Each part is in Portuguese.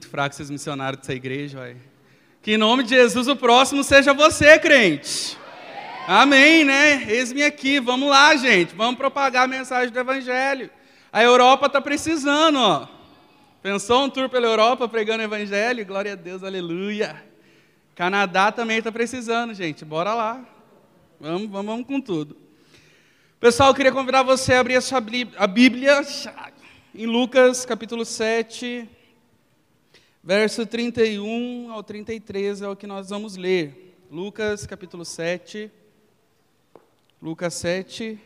muito fraco esses missionários dessa igreja. Que em nome de Jesus o próximo seja você, crente. Amém, né? Eis-me aqui, vamos lá, gente, vamos propagar a mensagem do Evangelho. A Europa está precisando, ó. Pensou um tour pela Europa pregando o Evangelho? Glória a Deus, aleluia. Canadá também está precisando, gente, bora lá. Vamos, vamos, vamos com tudo. Pessoal, eu queria convidar você a abrir a, sua, Bíblia em Lucas capítulo 7, verso 31 ao 33 é o que nós vamos ler. Lucas capítulo 7, Lucas 7,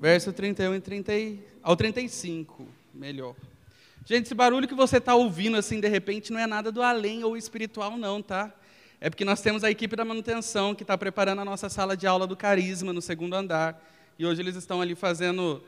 verso 31 e 30, ao 35, melhor. Gente, esse barulho que você está ouvindo assim de repente não é nada do além ou espiritual, não, tá? É porque nós temos a equipe da manutenção que está preparando a nossa sala de aula do Carisma no segundo andar. E hoje eles estão ali fazendo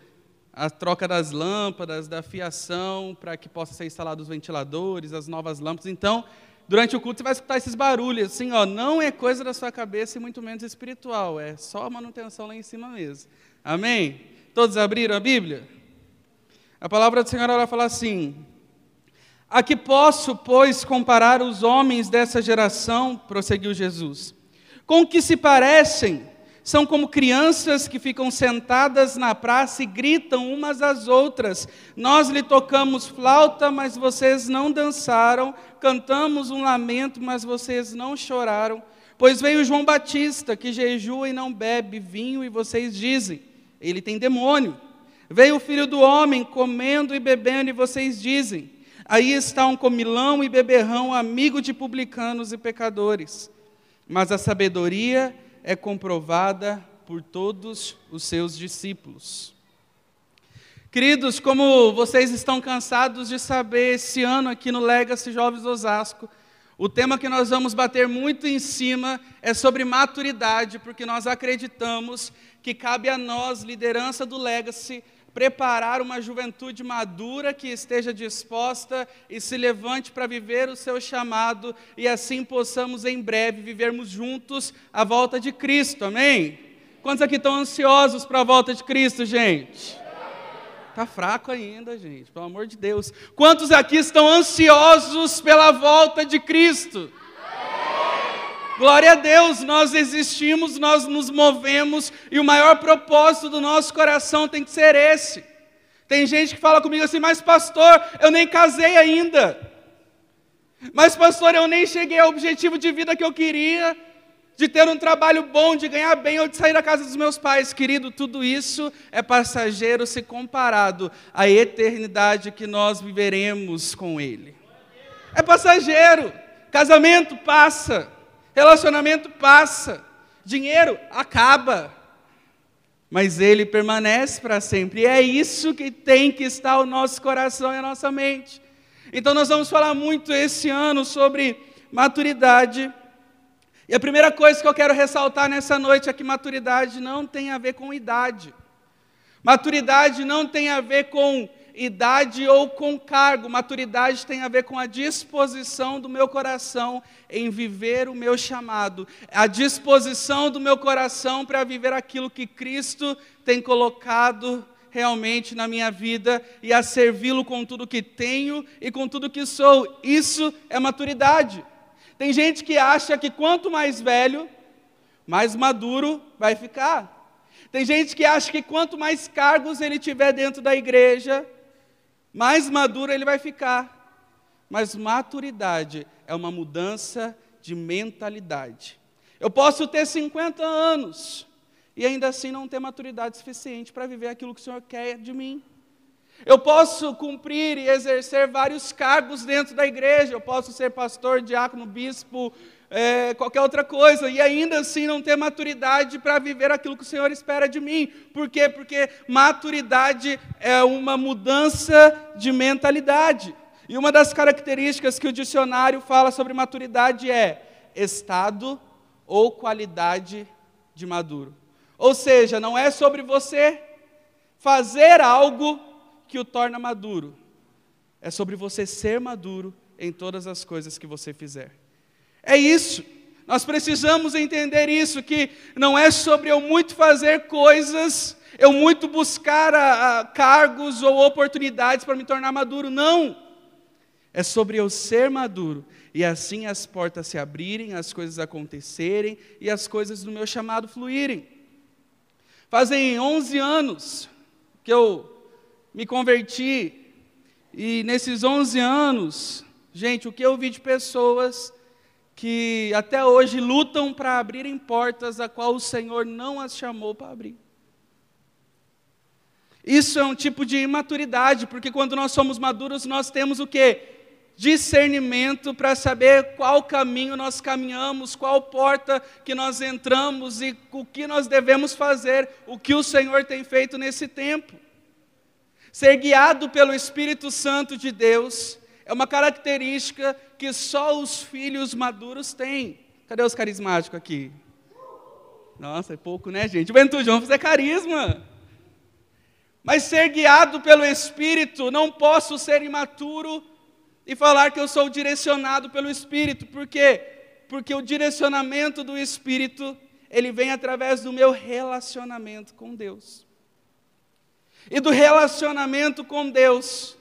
a troca das lâmpadas, da fiação, para que possa ser instalados os ventiladores, as novas lâmpadas. Então, durante o culto você vai escutar esses barulhos, assim, ó, não é coisa da sua cabeça e muito menos espiritual, é só manutenção lá em cima mesmo. Amém? Todos abriram a Bíblia? A palavra do Senhor ela fala assim: A que posso, pois, comparar os homens dessa geração? prosseguiu Jesus. Com que se parecem? São como crianças que ficam sentadas na praça e gritam umas às outras: Nós lhe tocamos flauta, mas vocês não dançaram, cantamos um lamento, mas vocês não choraram. Pois veio João Batista, que jejua e não bebe vinho, e vocês dizem: Ele tem demônio. Veio o filho do homem comendo e bebendo, e vocês dizem: Aí está um comilão e beberrão, amigo de publicanos e pecadores. Mas a sabedoria é comprovada por todos os seus discípulos. Queridos, como vocês estão cansados de saber, esse ano aqui no Legacy Jovens Osasco, o tema que nós vamos bater muito em cima é sobre maturidade, porque nós acreditamos que cabe a nós, liderança do Legacy, preparar uma juventude madura que esteja disposta e se levante para viver o seu chamado e assim possamos em breve vivermos juntos a volta de Cristo. Amém? Quantos aqui estão ansiosos para a volta de Cristo, gente? Está fraco ainda, gente, pelo amor de Deus. Quantos aqui estão ansiosos pela volta de Cristo? Glória a Deus, nós existimos, nós nos movemos e o maior propósito do nosso coração tem que ser esse. Tem gente que fala comigo assim, mas pastor, eu nem casei ainda. Mas pastor, eu nem cheguei ao objetivo de vida que eu queria, de ter um trabalho bom, de ganhar bem ou de sair da casa dos meus pais. Querido, tudo isso é passageiro se comparado à eternidade que nós viveremos com Ele. É passageiro. Casamento passa. Relacionamento passa, dinheiro acaba, mas ele permanece para sempre. E é isso que tem que estar o nosso coração e a nossa mente. Então nós vamos falar muito esse ano sobre maturidade. E a primeira coisa que eu quero ressaltar nessa noite é que maturidade não tem a ver com idade. Maturidade não tem a ver com idade ou com cargo. Maturidade tem a ver com a disposição do meu coração em viver o meu chamado, a disposição do meu coração para viver aquilo que Cristo tem colocado realmente na minha vida e a servi-lo com tudo que tenho e com tudo que sou. Isso é maturidade. Tem gente que acha que quanto mais velho, mais maduro vai ficar. Tem gente que acha que quanto mais cargos ele tiver dentro da igreja, mais maduro ele vai ficar. Mas maturidade é uma mudança de mentalidade. Eu posso ter 50 anos e ainda assim não ter maturidade suficiente para viver aquilo que o Senhor quer de mim. Eu posso cumprir e exercer vários cargos dentro da igreja. Eu posso ser pastor, diácono, bispo, é, qualquer outra coisa, e ainda assim não ter maturidade para viver aquilo que o Senhor espera de mim. Por quê? Porque maturidade é uma mudança de mentalidade. E uma das características que o dicionário fala sobre maturidade é estado ou qualidade de maduro. Ou seja, não é sobre você fazer algo que o torna maduro, é sobre você ser maduro em todas as coisas que você fizer. É isso. Nós precisamos entender isso, que não é sobre eu muito fazer coisas, eu muito buscar a, a cargos ou oportunidades para me tornar maduro, não. É sobre eu ser maduro e assim as portas se abrirem, as coisas acontecerem e as coisas do meu chamado fluírem. Fazem 11 anos que eu me converti e nesses 11 anos, gente, o que eu vi de pessoas que até hoje lutam para abrirem portas a qual o Senhor não as chamou para abrir. Isso é um tipo de imaturidade, porque quando nós somos maduros, nós temos o quê? Discernimento para saber qual caminho nós caminhamos, qual porta que nós entramos e o que nós devemos fazer, o que o Senhor tem feito nesse tempo. Ser guiado pelo Espírito Santo de Deus é uma característica que só os filhos maduros têm. Cadê os carismáticos aqui? Nossa, é pouco, né, gente? Juventude, vamos fazer carisma. Mas ser guiado pelo Espírito, não posso ser imaturo e falar que eu sou direcionado pelo Espírito. Por quê? Porque o direcionamento do Espírito, ele vem através do meu relacionamento com Deus. E do relacionamento com Deus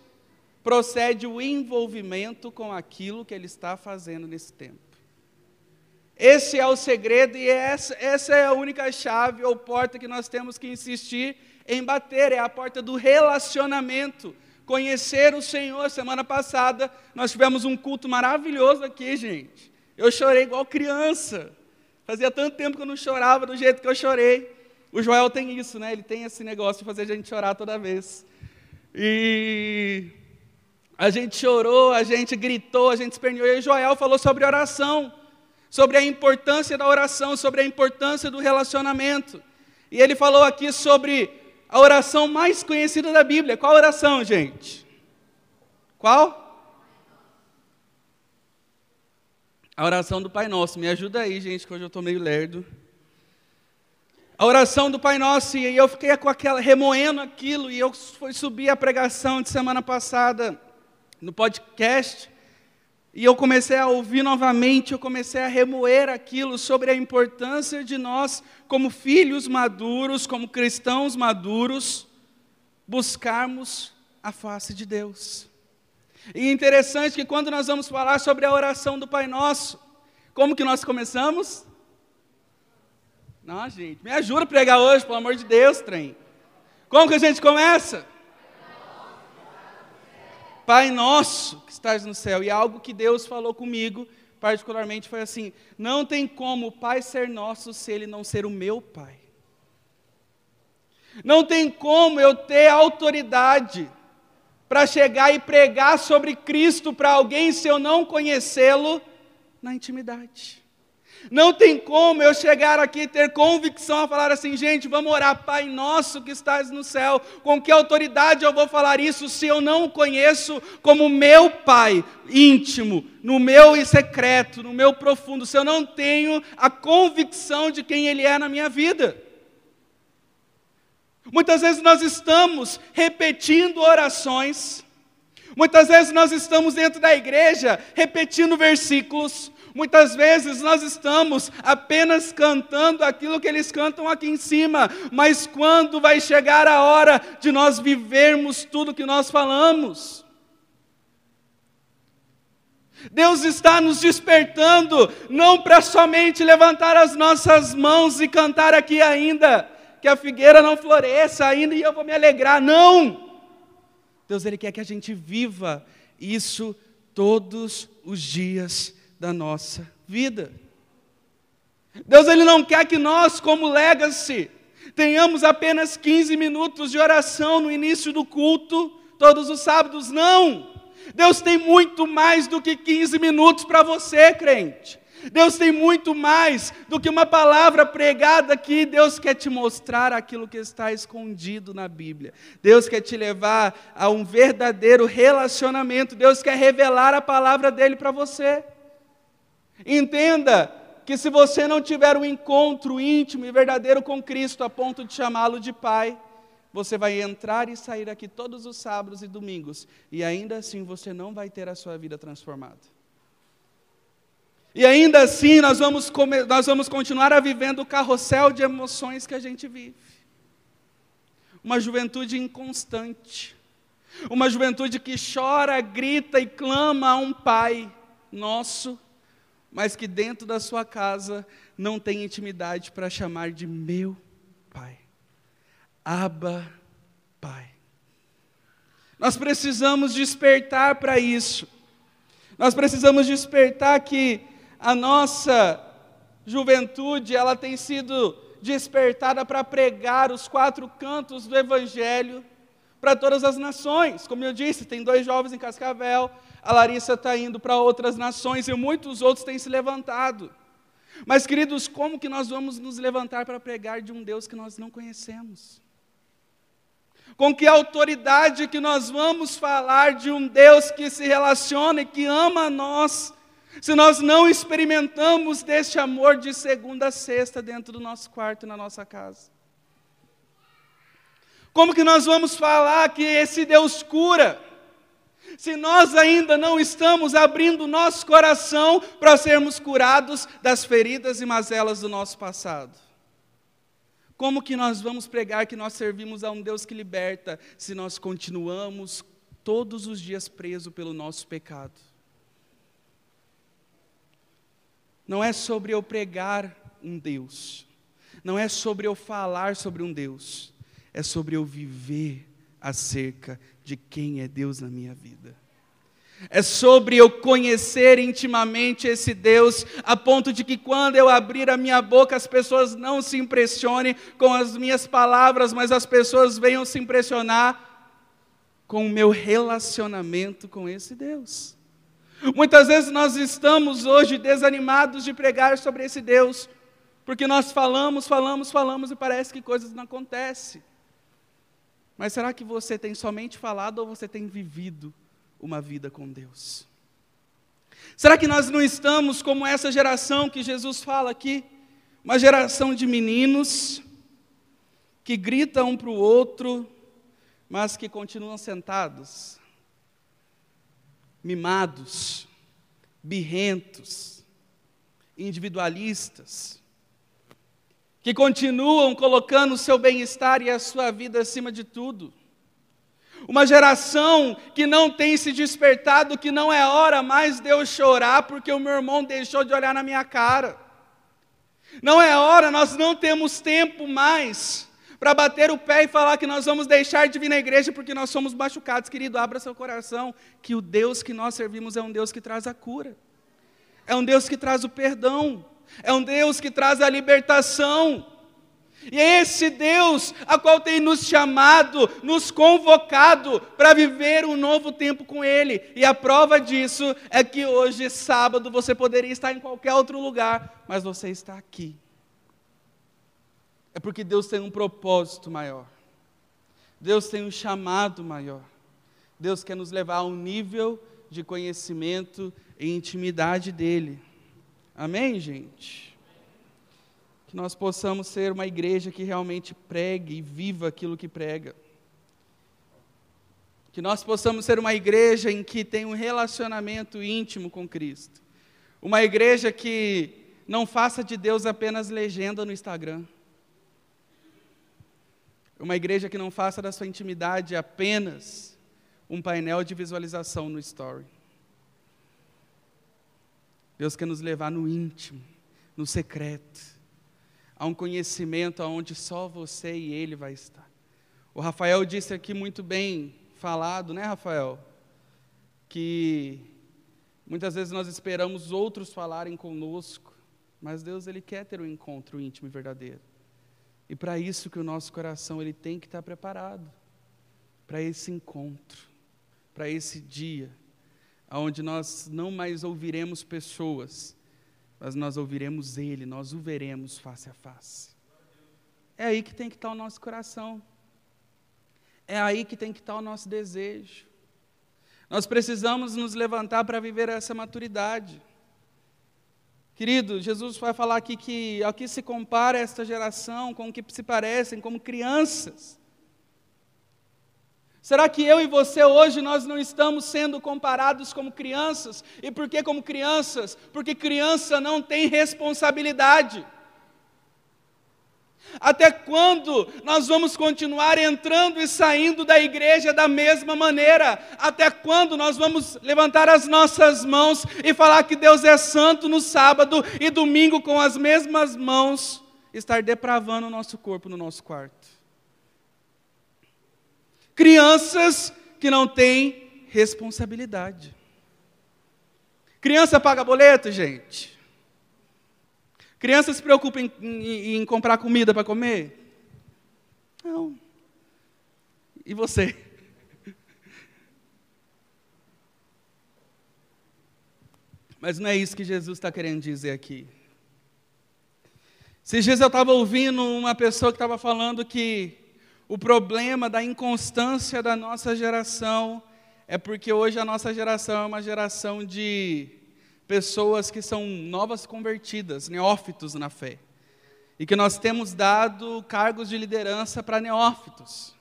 procede o envolvimento com aquilo que Ele está fazendo nesse tempo. Esse é o segredo e essa, essa é a única chave ou porta que nós temos que insistir em bater, é a porta do relacionamento. Conhecer o Senhor. Semana passada nós tivemos um culto maravilhoso aqui, gente. Eu chorei igual criança. Fazia tanto tempo que eu não chorava do jeito que eu chorei. O Joel tem isso, né? Ele tem esse negócio de fazer a gente chorar toda vez. E a gente chorou, a gente gritou, a gente esperneou. E Joel falou sobre oração, sobre a importância da oração, sobre a importância do relacionamento. E ele falou aqui sobre a oração mais conhecida da Bíblia. Qual oração, gente? Qual? A oração do Pai Nosso. Me ajuda aí, gente, que hoje eu estou meio lerdo. A oração do Pai Nosso, e eu fiquei com aquela, remoendo aquilo, e eu fui subir a pregação de semana passada no podcast, e eu comecei a ouvir novamente, eu comecei a remoer aquilo sobre a importância de nós, como filhos maduros, como cristãos maduros, buscarmos a face de Deus. E interessante que quando nós vamos falar sobre a oração do Pai Nosso, como que nós começamos? Não, gente, me ajuda a pregar hoje, pelo amor de Deus, trem. Como que a gente começa? Pai nosso que estás no céu. E algo que Deus falou comigo, particularmente, foi assim: não tem como o Pai ser nosso se ele não ser o meu Pai. Não tem como eu ter autoridade para chegar e pregar sobre Cristo para alguém se eu não conhecê-lo na intimidade. Não tem como eu chegar aqui e ter convicção a falar assim, gente, vamos orar, Pai nosso que estás no céu. Com que autoridade eu vou falar isso se eu não o conheço como meu Pai íntimo, no meu secreto, no meu profundo, se eu não tenho a convicção de quem Ele é na minha vida? Muitas vezes nós estamos repetindo orações, muitas vezes nós estamos dentro da igreja repetindo versículos, Muitas vezes nós estamos apenas cantando aquilo que eles cantam aqui em cima, mas quando vai chegar a hora de nós vivermos tudo que nós falamos? Deus está nos despertando, não para somente levantar as nossas mãos e cantar aqui ainda, que a figueira não floresça ainda e eu vou me alegrar, não! Deus, Ele quer que a gente viva isso todos os dias da nossa vida. Deus ele não quer que nós, como legacy, tenhamos apenas 15 minutos de oração no início do culto, todos os sábados, não. Deus tem muito mais do que 15 minutos para você, crente. Deus tem muito mais do que uma palavra pregada aqui. Deus quer te mostrar aquilo que está escondido na Bíblia. Deus quer te levar a um verdadeiro relacionamento. Deus quer revelar a palavra dele para você. Entenda que se você não tiver um encontro íntimo e verdadeiro com Cristo a ponto de chamá-lo de Pai, você vai entrar e sair aqui todos os sábados e domingos, e ainda assim você não vai ter a sua vida transformada. E ainda assim nós vamos, nós vamos continuar a vivendo o carrossel de emoções que a gente vive. Uma juventude inconstante, Uma juventude que chora, grita e clama a um Pai nosso, mas que dentro da sua casa não tem intimidade para chamar de meu Pai. Abba, Pai. Nós precisamos despertar para isso. Nós precisamos despertar que a nossa juventude, ela tem sido despertada para pregar os quatro cantos do evangelho para todas as nações. Como eu disse, tem dois jovens em Cascavel, a Larissa está indo para outras nações e muitos outros têm se levantado. Mas, queridos, como que nós vamos nos levantar para pregar de um Deus que nós não conhecemos? Com que autoridade que nós vamos falar de um Deus que se relaciona e que ama a nós, se nós não experimentamos deste amor de segunda a sexta dentro do nosso quarto na nossa casa? Como que nós vamos falar que esse Deus cura? Se nós ainda não estamos abrindo nosso coração para sermos curados das feridas e mazelas do nosso passado. Como que nós vamos pregar que nós servimos a um Deus que liberta se nós continuamos todos os dias presos pelo nosso pecado? Não é sobre eu pregar um Deus, não é sobre eu falar sobre um Deus, é sobre eu viver acerca de quem é Deus na minha vida. É sobre eu conhecer intimamente esse Deus, a ponto de que quando eu abrir a minha boca, as pessoas não se impressionem com as minhas palavras, mas as pessoas venham se impressionar com o meu relacionamento com esse Deus. Muitas vezes nós estamos hoje desanimados de pregar sobre esse Deus, porque nós falamos, falamos, falamos e parece que coisas não acontecem. Mas será que você tem somente falado ou você tem vivido uma vida com Deus? Será que nós não estamos como essa geração que Jesus fala aqui? Uma geração de meninos que gritam um para o outro, mas que continuam sentados, mimados, birrentos, individualistas, que continuam colocando o seu bem-estar e a sua vida acima de tudo. Uma geração que não tem se despertado, que não é hora mais de eu chorar porque o meu irmão deixou de olhar na minha cara. Não é hora, nós não temos tempo mais para bater o pé e falar que nós vamos deixar de vir na igreja porque nós somos machucados. Querido, abra seu coração, que o Deus que nós servimos é um Deus que traz a cura, é um Deus que traz o perdão, é um Deus que traz a libertação. E é esse Deus a qual tem nos chamado, nos convocado para viver um novo tempo com Ele. E a prova disso é que hoje, sábado, você poderia estar em qualquer outro lugar, mas você está aqui. É porque Deus tem um propósito maior. Deus tem um chamado maior. Deus quer nos levar a um nível de conhecimento e intimidade dEle. Amém, gente? Que nós possamos ser uma igreja que realmente pregue e viva aquilo que prega. Que nós possamos ser uma igreja em que tem um relacionamento íntimo com Cristo. Uma igreja que não faça de Deus apenas legenda no Instagram. Uma igreja que não faça da sua intimidade apenas um painel de visualização no story. Deus quer nos levar no íntimo, no secreto, a um conhecimento aonde só você e Ele vai estar. O Rafael disse aqui muito bem falado, né, Rafael? Que muitas vezes nós esperamos outros falarem conosco, mas Deus ele quer ter um encontro íntimo e verdadeiro. E para isso que o nosso coração ele tem que estar preparado para esse encontro, para esse dia onde nós não mais ouviremos pessoas, mas nós ouviremos Ele, nós o veremos face a face. É aí que tem que estar o nosso coração. É aí que tem que estar o nosso desejo. Nós precisamos nos levantar para viver essa maturidade. Querido, Jesus vai falar aqui que ao que se compara esta geração com o que se parecem como crianças. Será que eu e você hoje nós não estamos sendo comparados como crianças? E por que como crianças? Porque criança não tem responsabilidade. Até quando nós vamos continuar entrando e saindo da igreja da mesma maneira? Até quando nós vamos levantar as nossas mãos e falar que Deus é santo no sábado e domingo com as mesmas mãos estar depravando o nosso corpo no nosso quarto? Crianças que não têm responsabilidade. Criança paga boleto, gente? Criança se preocupa em, em, em comprar comida para comer? Não. E você? Mas não é isso que Jesus está querendo dizer aqui. Esses dias eu estava ouvindo uma pessoa que estava falando que o problema da inconstância da nossa geração é porque hoje a nossa geração é uma geração de pessoas que são novas convertidas, neófitos na fé. E que nós temos dado cargos de liderança para neófitos.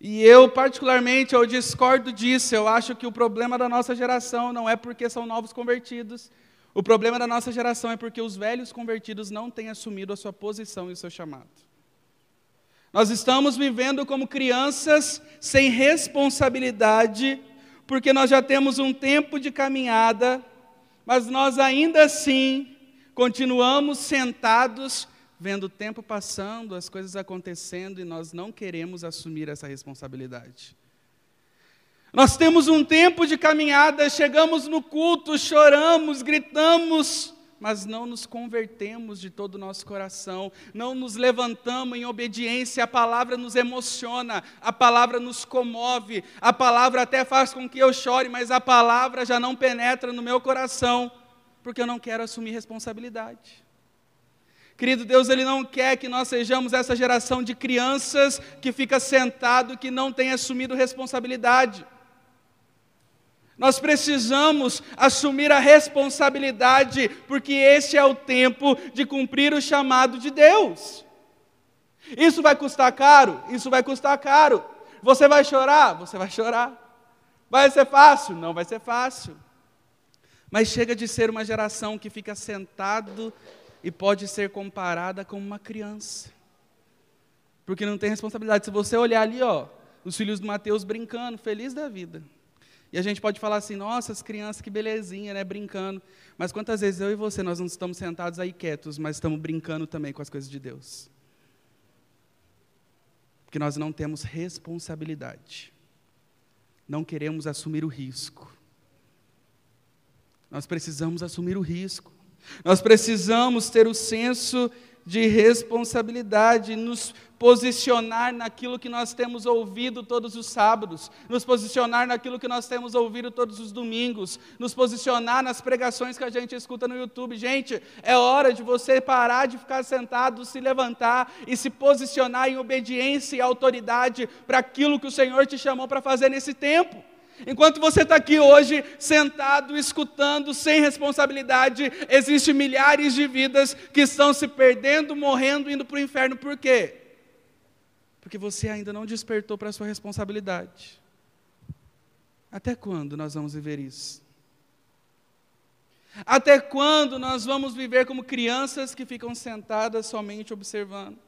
E eu, particularmente, eu discordo disso. Eu acho que o problema da nossa geração não é porque são novos convertidos. O problema da nossa geração é porque os velhos convertidos não têm assumido a sua posição e o seu chamado. Nós estamos vivendo como crianças sem responsabilidade, porque nós já temos um tempo de caminhada mas nós ainda assim continuamos sentados, vendo o tempo passando, as coisas acontecendo e nós não queremos assumir essa responsabilidade. Nós temos um tempo de caminhada, chegamos no culto, choramos, gritamos, mas não nos convertemos de todo o nosso coração, não nos levantamos em obediência, a palavra nos emociona, a palavra nos comove, a palavra até faz com que eu chore, mas a palavra já não penetra no meu coração, porque eu não quero assumir responsabilidade. Querido Deus, Ele não quer que nós sejamos essa geração de crianças que fica sentado, que não tem assumido responsabilidade. Nós precisamos assumir a responsabilidade, porque esse é o tempo de cumprir o chamado de Deus. Isso vai custar caro? Isso vai custar caro. Você vai chorar? Você vai chorar. Vai ser fácil? Não vai ser fácil. Mas chega de ser uma geração que fica sentado e pode ser comparada com uma criança. Porque não tem responsabilidade. Se você olhar ali, ó, os filhos de Mateus brincando, feliz da vida. E a gente pode falar assim, nossa, as crianças, que belezinha, né, brincando. Mas quantas vezes eu e você, nós não estamos sentados aí quietos, mas estamos brincando também com as coisas de Deus? Porque nós não temos responsabilidade. Não queremos assumir o risco. Nós precisamos assumir o risco. Nós precisamos ter o senso de responsabilidade, nos posicionar naquilo que nós temos ouvido todos os sábados, nos posicionar naquilo que nós temos ouvido todos os domingos, nos posicionar nas pregações que a gente escuta no YouTube. Gente, é hora de você parar de ficar sentado, se levantar e se posicionar em obediência e autoridade para aquilo que o Senhor te chamou para fazer nesse tempo. Enquanto você está aqui hoje, sentado, escutando, sem responsabilidade, existem milhares de vidas que estão se perdendo, morrendo, indo para o inferno. Por quê? Porque você ainda não despertou para a sua responsabilidade. Até quando nós vamos viver isso? Até quando nós vamos viver como crianças que ficam sentadas somente observando?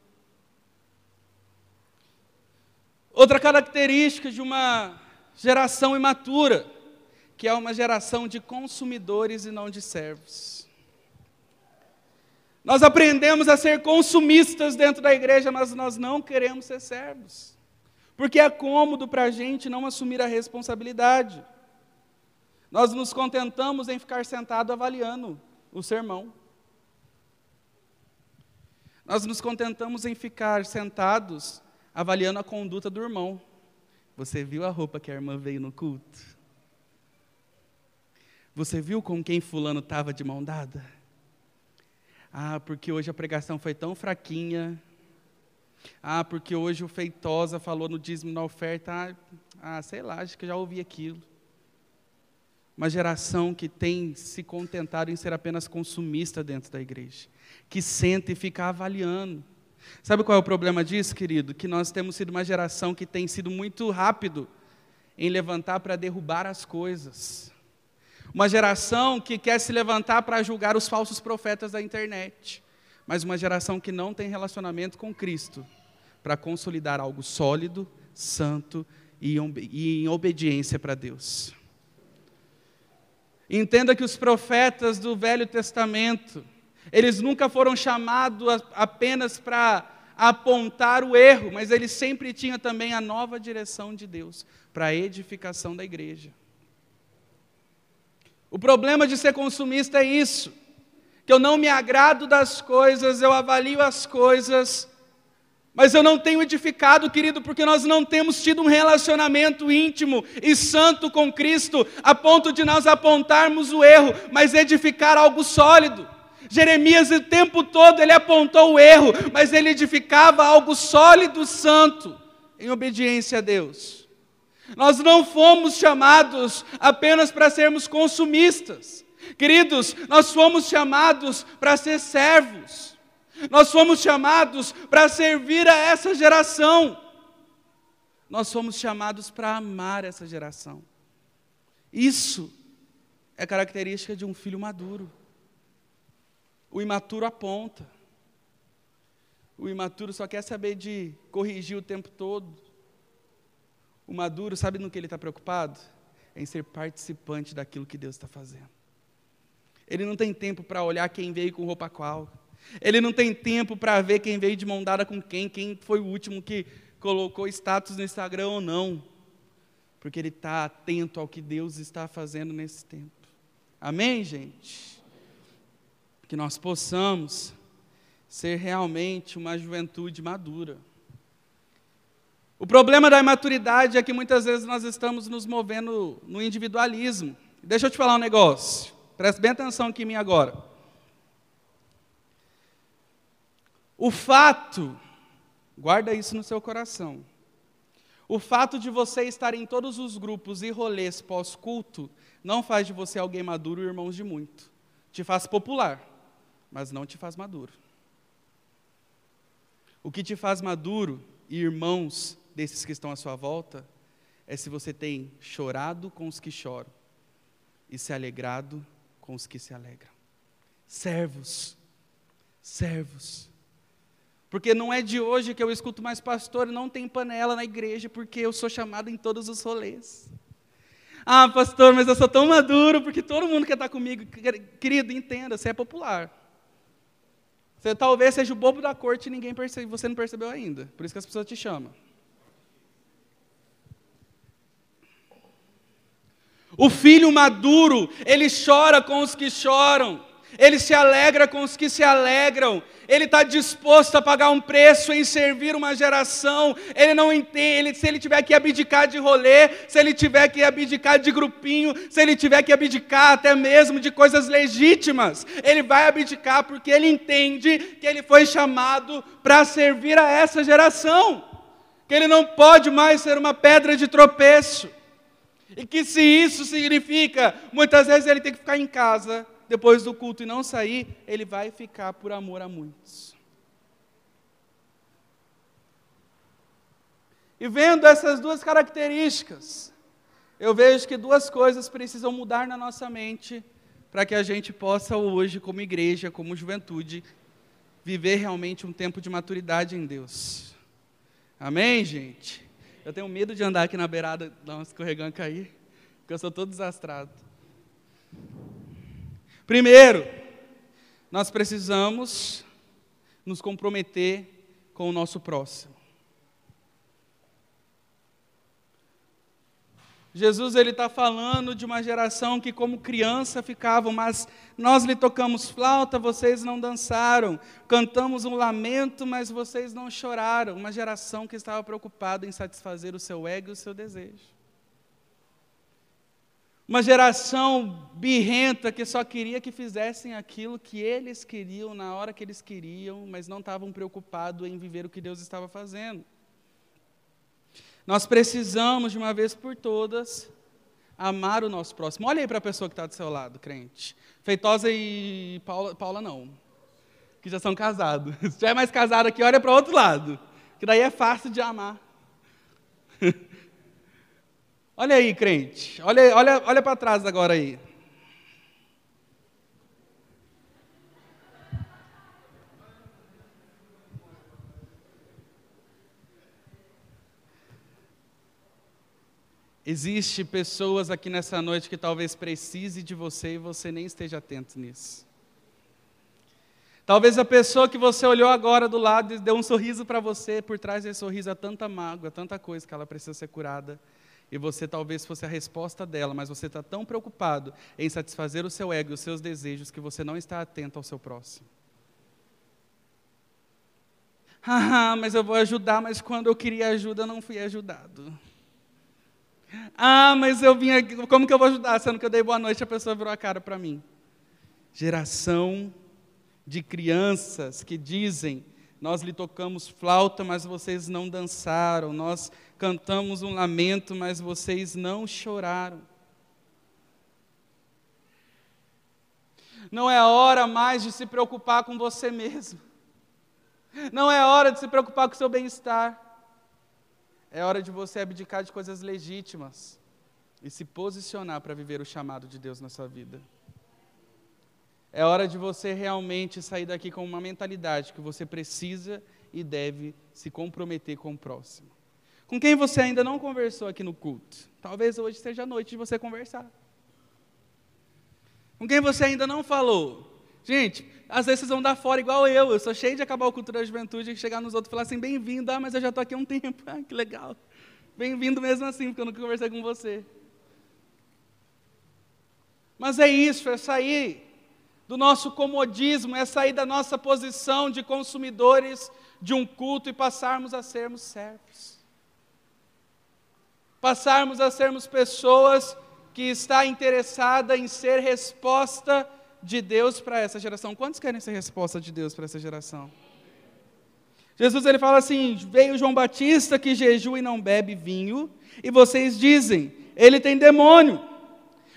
Outra característica de uma geração imatura, que é uma geração de consumidores e não de servos. Nós aprendemos a ser consumistas dentro da igreja, mas nós não queremos ser servos, porque é cômodo para a gente não assumir a responsabilidade. Nós nos contentamos em ficar sentado avaliando o sermão. Nós nos contentamos em ficar sentados avaliando a conduta do irmão. Você viu a roupa que a irmã veio no culto? Você viu com quem fulano estava de mão dada? Ah, porque hoje a pregação foi tão fraquinha. Ah, porque hoje o Feitosa falou no dízimo na oferta. Ah, ah, sei lá, acho que já ouvi aquilo. Uma geração que tem se contentado em ser apenas consumista dentro da igreja, que senta e fica avaliando. Sabe qual é o problema disso, querido? Que nós temos sido uma geração que tem sido muito rápido em levantar para derrubar as coisas. Uma geração que quer se levantar para julgar os falsos profetas da internet. mas uma geração que não tem relacionamento com Cristo para consolidar algo sólido, santo e em obediência para Deus. Entenda que os profetas do Velho Testamento, eles nunca foram chamados apenas para apontar o erro, mas eles sempre tinham também a nova direção de Deus para a edificação da igreja. O problema de ser consumista é isso, que eu não me agrado das coisas, eu avalio as coisas, mas eu não tenho edificado, querido, porque nós não temos tido um relacionamento íntimo e santo com Cristo, a ponto de nós apontarmos o erro, mas edificar algo sólido. Jeremias o tempo todo ele apontou o erro, mas ele edificava algo sólido, santo, em obediência a Deus. Nós não fomos chamados apenas para sermos consumistas. Queridos, nós fomos chamados para ser servos. Nós fomos chamados para servir a essa geração. Nós fomos chamados para amar essa geração. Isso é característica de um filho maduro. O imaturo aponta. O imaturo só quer saber de corrigir o tempo todo. O maduro, sabe no que ele está preocupado? Em ser participante daquilo que Deus está fazendo. Ele não tem tempo para olhar quem veio com roupa qual. Ele não tem tempo para ver quem veio de mão dada com quem, quem foi o último que colocou status no Instagram ou não. Porque ele está atento ao que Deus está fazendo nesse tempo. Amém, gente? Que nós possamos ser realmente uma juventude madura. O problema da imaturidade é que muitas vezes nós estamos nos movendo no individualismo. Deixa eu te falar um negócio. Preste bem atenção aqui em mim agora. O fato, guarda isso no seu coração. O fato de você estar em todos os grupos e rolês pós-culto não faz de você alguém maduro, irmãos de muito. Te faz popular, mas não te faz maduro. O que te faz maduro, irmãos desses que estão à sua volta, é se você tem chorado com os que choram e se alegrado com os que se alegram. Servos, servos. Porque não é de hoje que eu escuto mais pastor, não tem panela na igreja, porque eu sou chamado em todos os rolês. Ah, pastor, mas eu sou tão maduro, porque todo mundo quer estar comigo. Querido, entenda, você é popular. Você talvez seja o bobo da corte e ninguém percebe, você não percebeu ainda. Por isso que as pessoas te chamam. O filho maduro, ele chora com os que choram ele se alegra com os que se alegram, ele está disposto a pagar um preço em servir uma geração, ele não entende, ele, se ele tiver que abdicar de rolê, se ele tiver que abdicar de grupinho, se ele tiver que abdicar até mesmo de coisas legítimas, ele vai abdicar porque ele entende que ele foi chamado para servir a essa geração, que ele não pode mais ser uma pedra de tropeço. E que se isso significa, muitas vezes ele tem que ficar em casa, depois do culto e não sair, ele vai ficar por amor a muitos. E vendo essas duas características, eu vejo que duas coisas precisam mudar na nossa mente para que a gente possa hoje, como igreja, como juventude, viver realmente um tempo de maturidade em Deus. Amém, gente? Eu tenho medo de andar aqui na beirada, dar uma escorregão e cair, porque eu sou todo desastrado. Primeiro, nós precisamos nos comprometer com o nosso próximo. Jesus ele está falando de uma geração que como criança ficavam, mas nós lhe tocamos flauta, vocês não dançaram, cantamos um lamento, mas vocês não choraram. Uma geração que estava preocupada em satisfazer o seu ego e o seu desejo. Uma geração birrenta que só queria que fizessem aquilo que eles queriam na hora que eles queriam, mas não estavam preocupados em viver o que Deus estava fazendo. Nós precisamos, de uma vez por todas, amar o nosso próximo. Olha aí para a pessoa que está do seu lado, crente. Feitosa e Paula, Paula não, que já são casados. Se é mais casado aqui, olha para o outro lado, que daí é fácil de amar. Olha aí, crente. Olha, olha, olha para trás agora aí. Existe pessoas aqui nessa noite que talvez precise de você e você nem esteja atento nisso. Talvez a pessoa que você olhou agora do lado e deu um sorriso para você, por trás desse sorriso há tanta mágoa, tanta coisa que ela precisa ser curada. E você talvez fosse a resposta dela, mas você está tão preocupado em satisfazer o seu ego e os seus desejos que você não está atento ao seu próximo. Ah, mas eu vou ajudar, mas quando eu queria ajuda, eu não fui ajudado. Ah, mas eu vim aqui, como que eu vou ajudar? Sendo que eu dei boa noite, a pessoa virou a cara para mim. Geração de crianças que dizem: Nós lhe tocamos flauta, mas vocês não dançaram. Nós cantamos um lamento, mas vocês não choraram. Não é hora mais de se preocupar com você mesmo. Não é hora de se preocupar com o seu bem-estar. É hora de você abdicar de coisas legítimas e se posicionar para viver o chamado de Deus na sua vida. É hora de você realmente sair daqui com uma mentalidade que você precisa e deve se comprometer com o próximo. Com quem você ainda não conversou aqui no culto? Talvez hoje seja a noite de você conversar. Com quem você ainda não falou? Gente, às vezes vocês vão dar fora igual eu. Eu sou cheio de acabar o culto da juventude e chegar nos outros e falar assim: bem-vindo, ah, mas eu já estou aqui há um tempo. Ah, que legal. Bem-vindo mesmo assim, porque eu nunca conversei com você. Mas é isso, é sair do nosso comodismo, é sair da nossa posição de consumidores de um culto e passarmos a sermos servos. Passarmos a sermos pessoas que está interessada em ser resposta de Deus para essa geração. Quantos querem ser resposta de Deus para essa geração? Jesus ele fala assim: veio João Batista que jejua e não bebe vinho, e vocês dizem, ele tem demônio.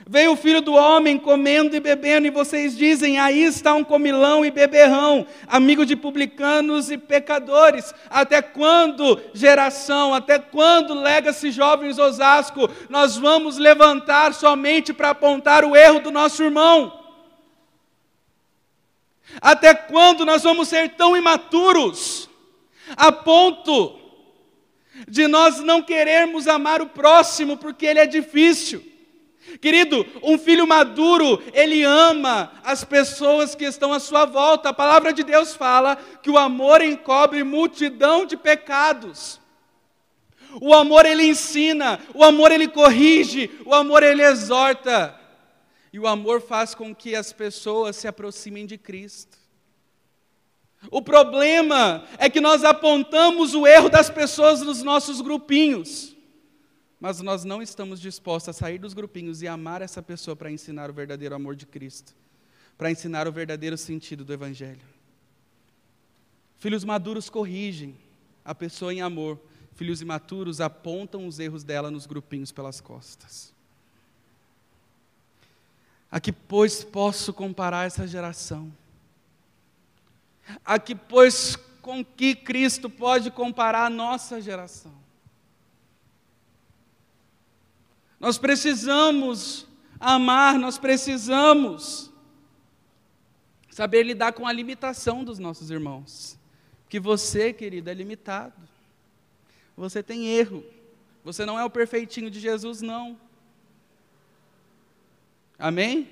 Veio o filho do homem comendo e bebendo, e vocês dizem: aí está um comilão e beberrão, amigo de publicanos e pecadores. Até quando, geração, até quando, lega-se jovens Osasco, nós vamos levantar somente para apontar o erro do nosso irmão? Até quando nós vamos ser tão imaturos, a ponto de nós não querermos amar o próximo porque ele é difícil? Querido, um filho maduro, ele ama as pessoas que estão à sua volta. A palavra de Deus fala que o amor encobre multidão de pecados. O amor ele ensina, o amor ele corrige, o amor ele exorta. E o amor faz com que as pessoas se aproximem de Cristo. O problema é que nós apontamos o erro das pessoas nos nossos grupinhos, mas nós não estamos dispostos a sair dos grupinhos e amar essa pessoa para ensinar o verdadeiro amor de Cristo, para ensinar o verdadeiro sentido do Evangelho. Filhos maduros corrigem a pessoa em amor, filhos imaturos apontam os erros dela nos grupinhos pelas costas. A que, pois, posso comparar essa geração? A que, pois, com que Cristo pode comparar a nossa geração? Nós precisamos amar, nós precisamos saber lidar com a limitação dos nossos irmãos. Que você, querido, é limitado. Você tem erro. Você não é o perfeitinho de Jesus, não. Amém?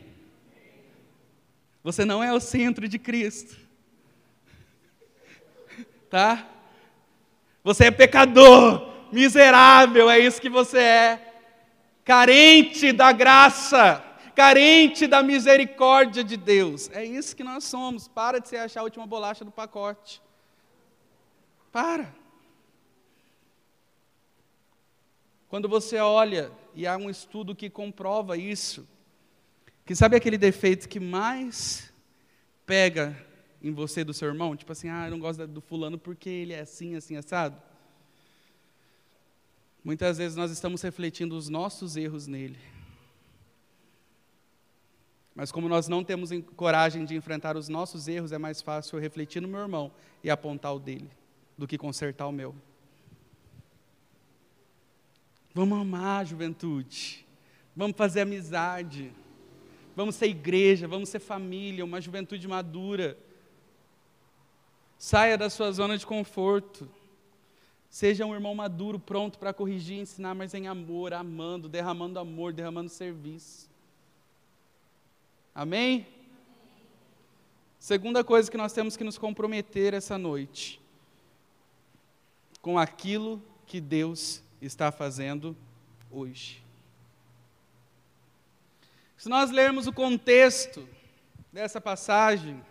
Você não é o centro de Cristo. Tá? Você é pecador, miserável, é isso que você é. Carente da graça, carente da misericórdia de Deus. É isso que nós somos. Para de se achar a última bolacha do pacote. Para. Quando você olha, e há um estudo que comprova isso, que sabe aquele defeito que mais pega em você do seu irmão? Tipo assim, ah, eu não gosto do fulano porque ele é assim, assim, assado. Muitas vezes nós estamos refletindo os nossos erros nele. Mas como nós não temos coragem de enfrentar os nossos erros, é mais fácil eu refletir no meu irmão e apontar o dele, do que consertar o meu. Vamos amar a juventude. Vamos fazer amizade. Vamos ser igreja, vamos ser família, uma juventude madura. Saia da sua zona de conforto. Seja um irmão maduro, pronto para corrigir, ensinar, mas em amor, amando, derramando amor, derramando serviço. Amém? Segunda coisa que nós temos que nos comprometer essa noite com aquilo que Deus está fazendo hoje. Se nós lermos o contexto dessa passagem,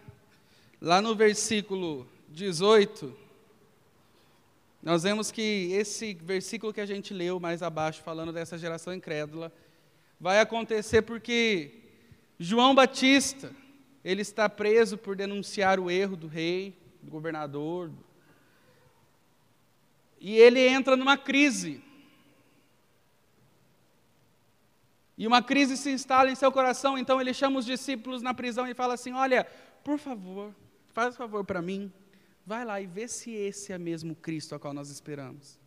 lá no versículo 18, nós vemos que esse versículo que a gente leu mais abaixo, falando dessa geração incrédula, vai acontecer porque João Batista, ele está preso por denunciar o erro do rei, do governador, e ele entra numa crise. E uma crise se instala em seu coração, então ele chama os discípulos na prisão e fala assim: Olha, por favor, faz favor para mim, vai lá e vê se esse é mesmo Cristo a qual nós esperamos.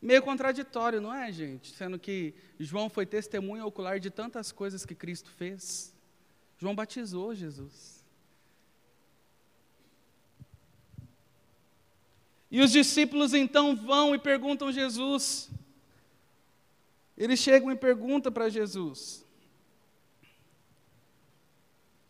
Meio contraditório, não é, gente? Sendo que João foi testemunha ocular de tantas coisas que Cristo fez. João batizou Jesus. E os discípulos então vão e perguntam a Jesus. Eles chegam e perguntam para Jesus.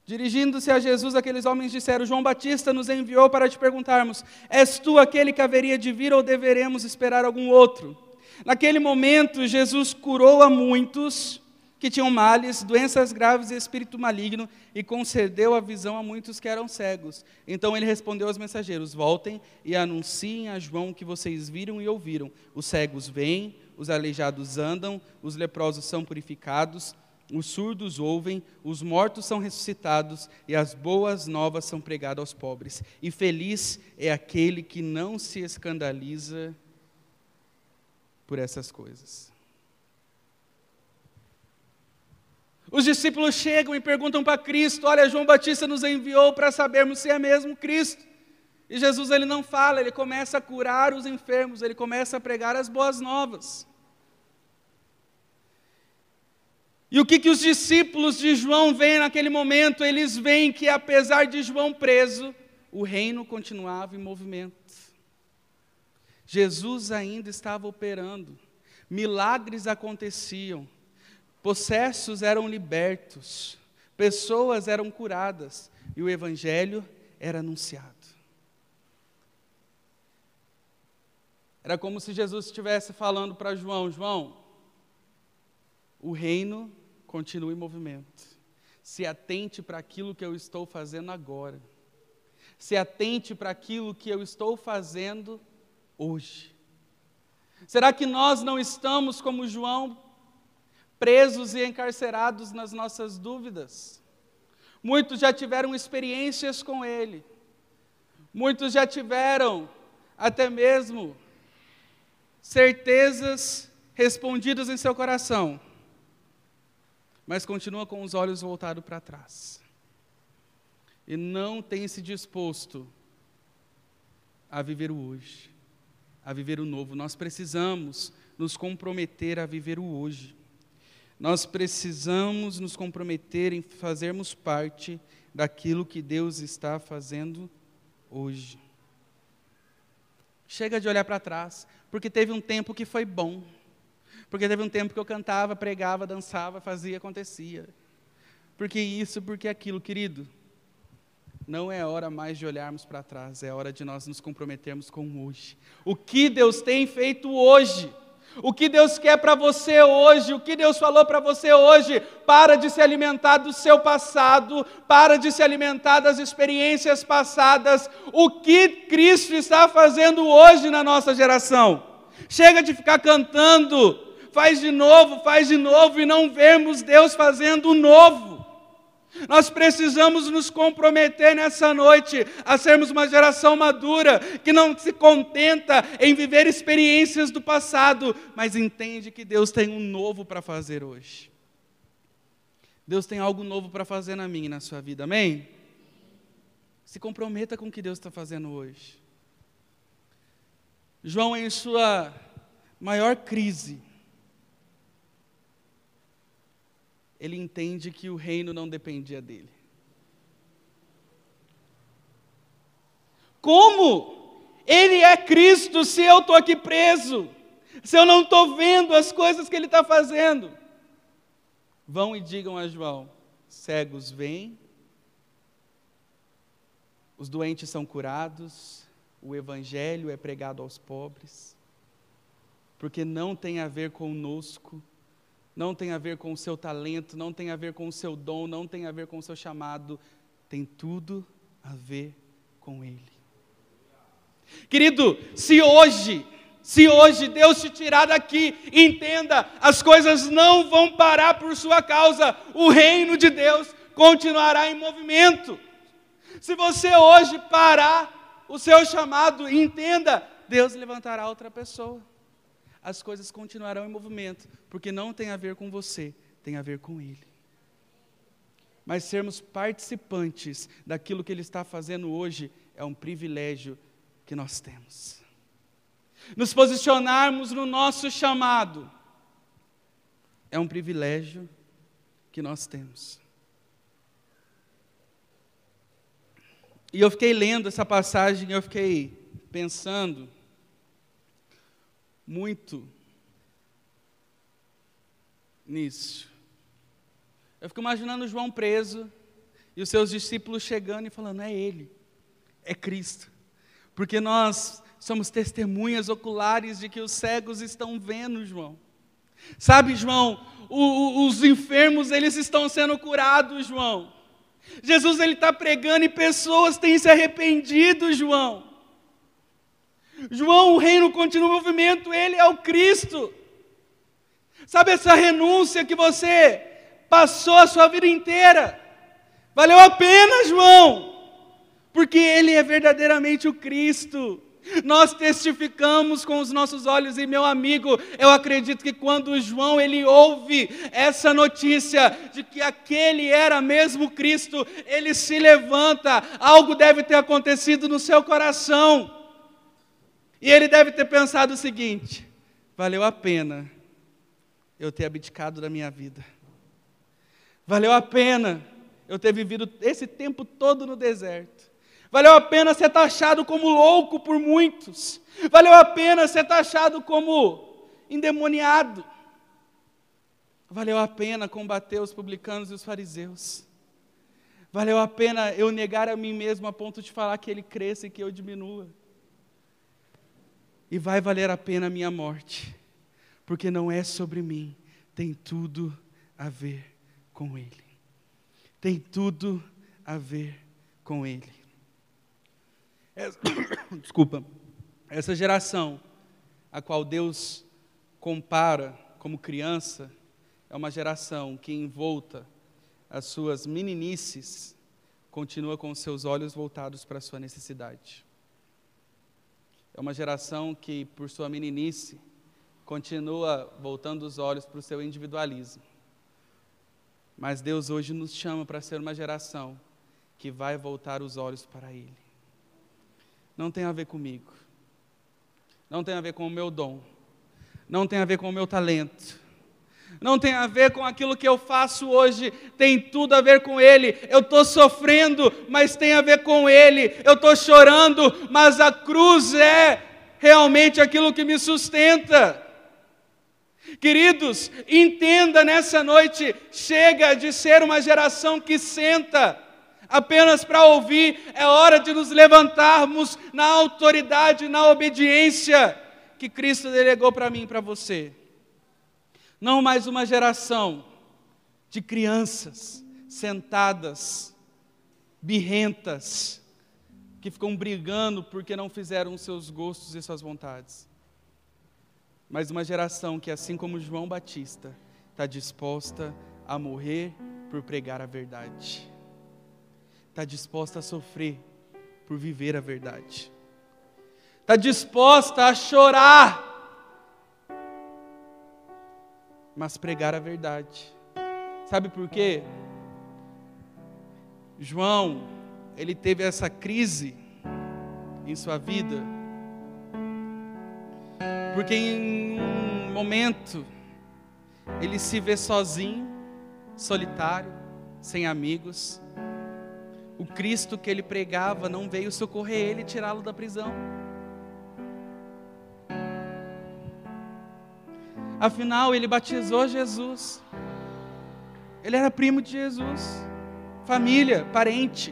Dirigindo-se a Jesus, aqueles homens disseram: João Batista nos enviou para te perguntarmos: És tu aquele que haveria de vir ou deveremos esperar algum outro? Naquele momento, Jesus curou a muitos que tinham males, doenças graves e espírito maligno, e concedeu a visão a muitos que eram cegos. Então ele respondeu aos mensageiros: Voltem e anunciem a João o que vocês viram e ouviram. Os cegos vêm, os aleijados andam, os leprosos são purificados os surdos ouvem, os mortos são ressuscitados e as boas novas são pregadas aos pobres. E feliz é aquele que não se escandaliza por essas coisas. Os discípulos chegam e perguntam para Cristo: Olha, João Batista nos enviou para sabermos se é mesmo Cristo. E Jesus ele não fala, ele começa a curar os enfermos, ele começa a pregar as boas novas. E o que, que os discípulos de João veem naquele momento? Eles veem que, apesar de João preso, o reino continuava em movimento. Jesus ainda estava operando, milagres aconteciam, possessos eram libertos, pessoas eram curadas e o evangelho era anunciado. Era como se Jesus estivesse falando para João: João, o reino continua em movimento. Se atente para aquilo que eu estou fazendo agora. Se atente para aquilo que eu estou fazendo hoje. Será que nós não estamos, como João, presos e encarcerados nas nossas dúvidas? Muitos já tiveram experiências com Ele, muitos já tiveram até mesmo certezas respondidas em seu coração, mas continua com os olhos voltados para trás. E não tem se disposto a viver o hoje, a viver o novo. Nós precisamos nos comprometer a viver o hoje. Nós precisamos nos comprometer em fazermos parte daquilo que Deus está fazendo hoje. Chega de olhar para trás, porque teve um tempo que foi bom. Porque teve um tempo que eu cantava, pregava, dançava, fazia, acontecia. Porque isso, porque aquilo, querido. Não é hora mais de olharmos para trás, é hora de nós nos comprometermos com hoje. O que Deus tem feito hoje? O que Deus quer para você hoje? O que Deus falou para você hoje? Para de se alimentar do seu passado, para de se alimentar das experiências passadas. O que Cristo está fazendo hoje na nossa geração? Chega de ficar cantando faz de novo, faz de novo e não vemos Deus fazendo o novo. Nós precisamos nos comprometer nessa noite a sermos uma geração madura, que não se contenta em viver experiências do passado, mas entende que Deus tem um novo para fazer hoje. Deus tem algo novo para fazer na minha e na sua vida, amém? Se comprometa com o que Deus está fazendo hoje. João, em sua maior crise, ele entende que o reino não dependia dele. Como Ele é Cristo se eu estou aqui preso, se eu não estou vendo as coisas que Ele está fazendo. Vão e digam a João: cegos vêm, os doentes são curados, o Evangelho é pregado aos pobres, porque não tem a ver conosco, não tem a ver com o seu talento, não tem a ver com o seu dom, não tem a ver com o seu chamado, tem tudo a ver com Ele. Querido, se hoje, se hoje Deus te tirar daqui, entenda, as coisas não vão parar por sua causa, o reino de Deus continuará em movimento. Se você hoje parar o seu chamado, entenda, Deus levantará outra pessoa. As coisas continuarão em movimento, porque não tem a ver com você, tem a ver com Ele mas sermos participantes daquilo que Ele está fazendo hoje é um privilégio que nós temos. Nos posicionarmos no nosso chamado é um privilégio que nós temos. E eu fiquei lendo essa passagem, eu fiquei pensando muito nisso. Eu fico imaginando João preso e os seus discípulos chegando e falando: é Ele, é Cristo. Porque nós somos testemunhas oculares de que os cegos estão vendo, João. Sabe, João, o, o, os enfermos eles estão sendo curados, João. Jesus ele está pregando e pessoas têm se arrependido, João. João, o reino continua em movimento, ele é o Cristo. Sabe essa renúncia que você passou a sua vida inteira. Valeu a pena, João, porque ele é verdadeiramente o Cristo. Nós testificamos com os nossos olhos e meu amigo, eu acredito que quando João ele ouve essa notícia de que aquele era mesmo Cristo, ele se levanta, algo deve ter acontecido no seu coração. E ele deve ter pensado o seguinte: valeu a pena eu ter abdicado da minha vida. Valeu a pena eu ter vivido esse tempo todo no deserto. Valeu a pena ser taxado como louco por muitos. Valeu a pena ser taxado como endemoniado. Valeu a pena combater os publicanos e os fariseus. Valeu a pena eu negar a mim mesmo a ponto de falar que ele cresça e que eu diminua. E vai valer a pena a minha morte, porque não é sobre mim, tem tudo a ver com Ele. Tem tudo a ver com Ele. Desculpa. Essa geração a qual Deus compara como criança é uma geração que, envolta as suas meninices, continua com seus olhos voltados para a sua necessidade. É uma geração que, por sua meninice, continua voltando os olhos para o seu individualismo. Mas Deus hoje nos chama para ser uma geração que vai voltar os olhos para Ele. Não tem a ver comigo, não tem a ver com o meu dom, não tem a ver com o meu talento, não tem a ver com aquilo que eu faço hoje, tem tudo a ver com Ele. Eu estou sofrendo, mas tem a ver com Ele. Eu estou chorando, mas a cruz é realmente aquilo que me sustenta. Queridos, entenda nessa noite: chega de ser uma geração que senta apenas para ouvir, é hora de nos levantarmos na autoridade, na obediência que Cristo delegou para mim e para você. Não mais uma geração de crianças sentadas, birrentas, que ficam brigando porque não fizeram os seus gostos e suas vontades mas uma geração que, assim como João Batista, está disposta a morrer por pregar a verdade, está disposta a sofrer por viver a verdade, está disposta a chorar, mas pregar a verdade. Sabe por quê? João, ele teve essa crise em sua vida porque em um momento ele se vê sozinho, solitário, sem amigos. O Cristo que ele pregava não veio socorrer ele e tirá-lo da prisão. Afinal, ele batizou Jesus. Ele era primo de Jesus, família, parente.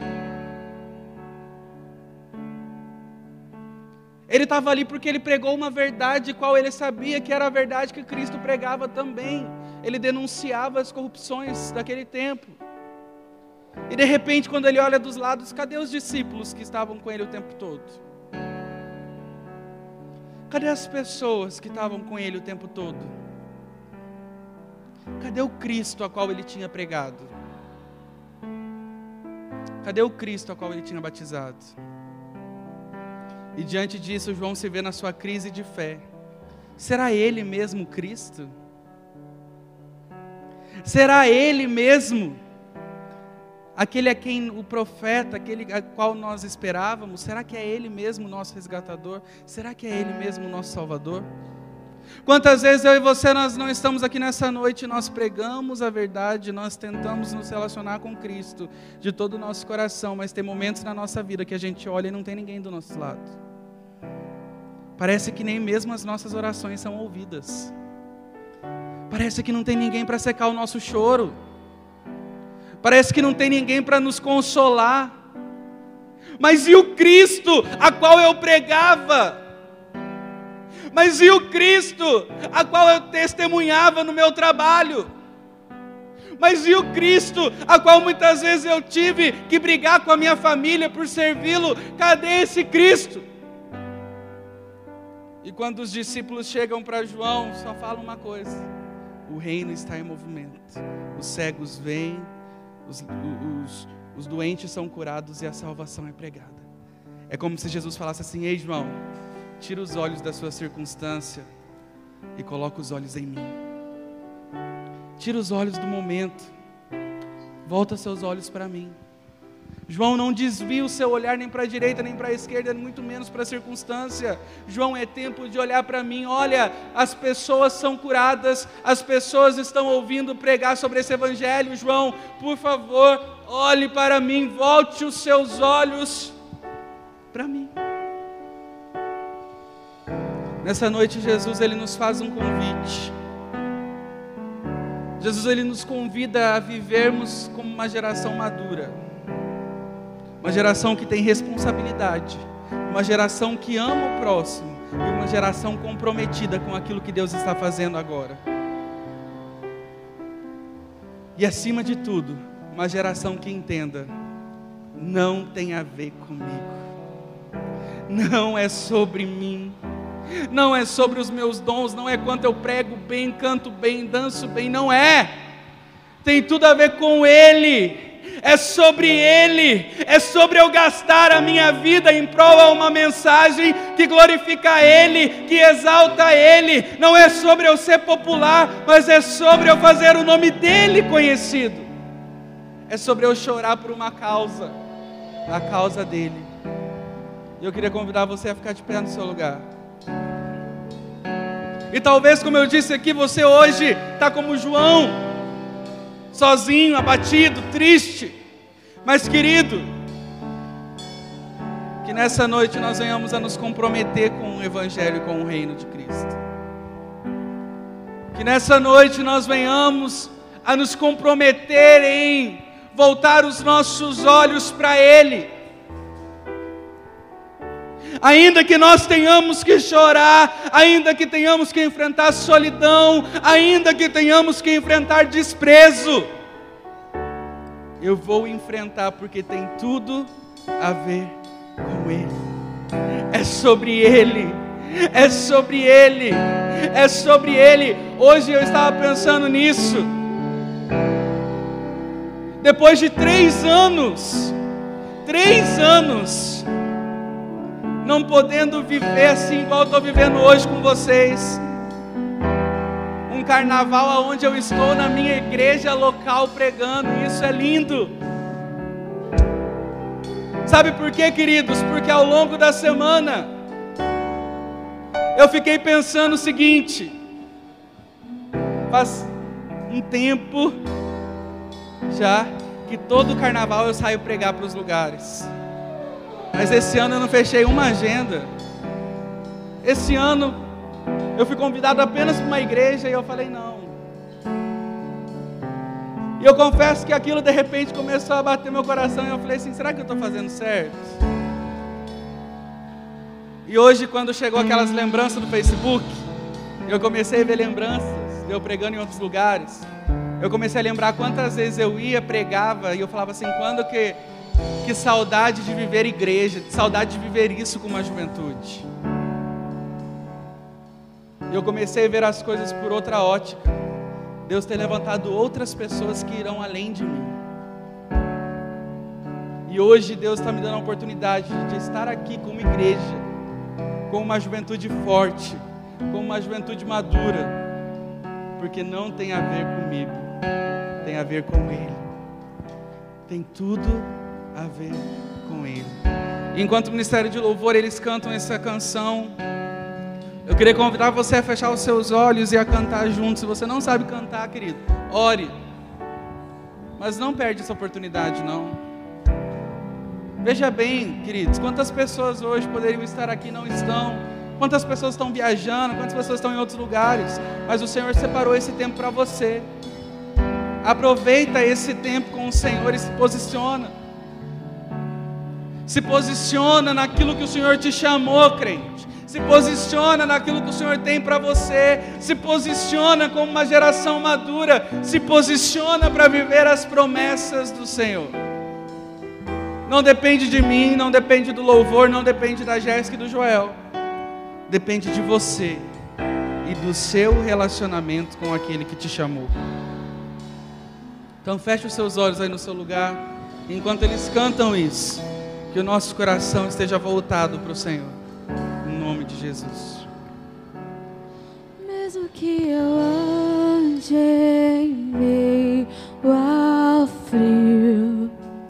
Ele estava ali porque ele pregou uma verdade qual ele sabia que era a verdade que Cristo pregava também. Ele denunciava as corrupções daquele tempo. E de repente, quando ele olha dos lados, cadê os discípulos que estavam com ele o tempo todo? Cadê as pessoas que estavam com ele o tempo todo? Cadê o Cristo a qual ele tinha pregado? Cadê o Cristo a qual ele tinha batizado? E diante disso, João se vê na sua crise de fé. Será ele mesmo Cristo? Será ele mesmo aquele a quem o profeta, aquele a qual nós esperávamos? Será que é ele mesmo nosso resgatador? Será que é ele mesmo nosso salvador? Quantas vezes eu e você nós não estamos aqui nessa noite, nós pregamos a verdade, nós tentamos nos relacionar com Cristo de todo o nosso coração, mas tem momentos na nossa vida que a gente olha e não tem ninguém do nosso lado. Parece que nem mesmo as nossas orações são ouvidas. Parece que não tem ninguém para secar o nosso choro. Parece que não tem ninguém para nos consolar. Mas e o Cristo a qual eu pregava? Mas e o Cristo a qual eu testemunhava no meu trabalho? Mas e o Cristo a qual muitas vezes eu tive que brigar com a minha família por servi-lo? Cadê esse Cristo? E quando os discípulos chegam para João, só falam uma coisa: o reino está em movimento. Os cegos vêm, os, os, os doentes são curados e a salvação é pregada. É como se Jesus falasse assim: Ei, João, tira os olhos da sua circunstância e coloca os olhos em mim. Tira os olhos do momento, volta seus olhos para mim. João não desvia o seu olhar nem para a direita nem para a esquerda, muito menos para a circunstância. João é tempo de olhar para mim. Olha, as pessoas são curadas, as pessoas estão ouvindo pregar sobre esse evangelho. João, por favor, olhe para mim, volte os seus olhos para mim. Nessa noite Jesus ele nos faz um convite. Jesus ele nos convida a vivermos como uma geração madura uma geração que tem responsabilidade, uma geração que ama o próximo e uma geração comprometida com aquilo que Deus está fazendo agora. E acima de tudo, uma geração que entenda: não tem a ver comigo, não é sobre mim, não é sobre os meus dons, não é quanto eu prego bem, canto bem, danço bem, não é, tem tudo a ver com Ele é sobre Ele, é sobre eu gastar a minha vida em prol a uma mensagem que glorifica Ele, que exalta Ele. Não é sobre eu ser popular, mas é sobre eu fazer o nome dEle conhecido. É sobre eu chorar por uma causa, a causa dEle. E eu queria convidar você a ficar de pé no seu lugar. E talvez, como eu disse aqui, você hoje está como João, sozinho, abatido, triste. Mas, querido, que nessa noite nós venhamos a nos comprometer com o Evangelho e com o reino de Cristo. Que nessa noite nós venhamos a nos comprometer em voltar os nossos olhos para Ele. Ainda que nós tenhamos que chorar, ainda que tenhamos que enfrentar solidão, ainda que tenhamos que enfrentar desprezo, eu vou enfrentar porque tem tudo a ver com Ele. É sobre Ele. É sobre Ele. É sobre Ele. Hoje eu estava pensando nisso. Depois de três anos, três anos, não podendo viver assim igual estou vivendo hoje com vocês carnaval onde eu estou na minha igreja local pregando, isso é lindo. Sabe por quê, queridos? Porque ao longo da semana eu fiquei pensando o seguinte: faz um tempo já que todo carnaval eu saio pregar para os lugares. Mas esse ano eu não fechei uma agenda. Esse ano Eu fui convidado apenas para uma igreja e eu falei não. E eu confesso que aquilo de repente começou a bater meu coração e eu falei assim: será que eu estou fazendo certo? E hoje, quando chegou aquelas lembranças do Facebook, eu comecei a ver lembranças de eu pregando em outros lugares. Eu comecei a lembrar quantas vezes eu ia, pregava, e eu falava assim: quando que, que saudade de viver igreja, saudade de viver isso com uma juventude. E eu comecei a ver as coisas por outra ótica. Deus tem levantado outras pessoas que irão além de mim. E hoje Deus está me dando a oportunidade de estar aqui como igreja, com uma juventude forte, com uma juventude madura, porque não tem a ver comigo, tem a ver com Ele. Tem tudo a ver com Ele. Enquanto o Ministério de Louvor eles cantam essa canção, eu queria convidar você a fechar os seus olhos e a cantar junto. Se você não sabe cantar, querido, ore. Mas não perde essa oportunidade, não. Veja bem, queridos, quantas pessoas hoje poderiam estar aqui e não estão. Quantas pessoas estão viajando, quantas pessoas estão em outros lugares. Mas o Senhor separou esse tempo para você. Aproveita esse tempo com o Senhor e se posiciona. Se posiciona naquilo que o Senhor te chamou, crente. Se posiciona naquilo que o Senhor tem para você. Se posiciona como uma geração madura. Se posiciona para viver as promessas do Senhor. Não depende de mim, não depende do louvor, não depende da Jéssica e do Joel. Depende de você e do seu relacionamento com aquele que te chamou. Então feche os seus olhos aí no seu lugar, enquanto eles cantam isso, que o nosso coração esteja voltado para o Senhor nome de Jesus. Mesmo que eu ande em meio ao frio.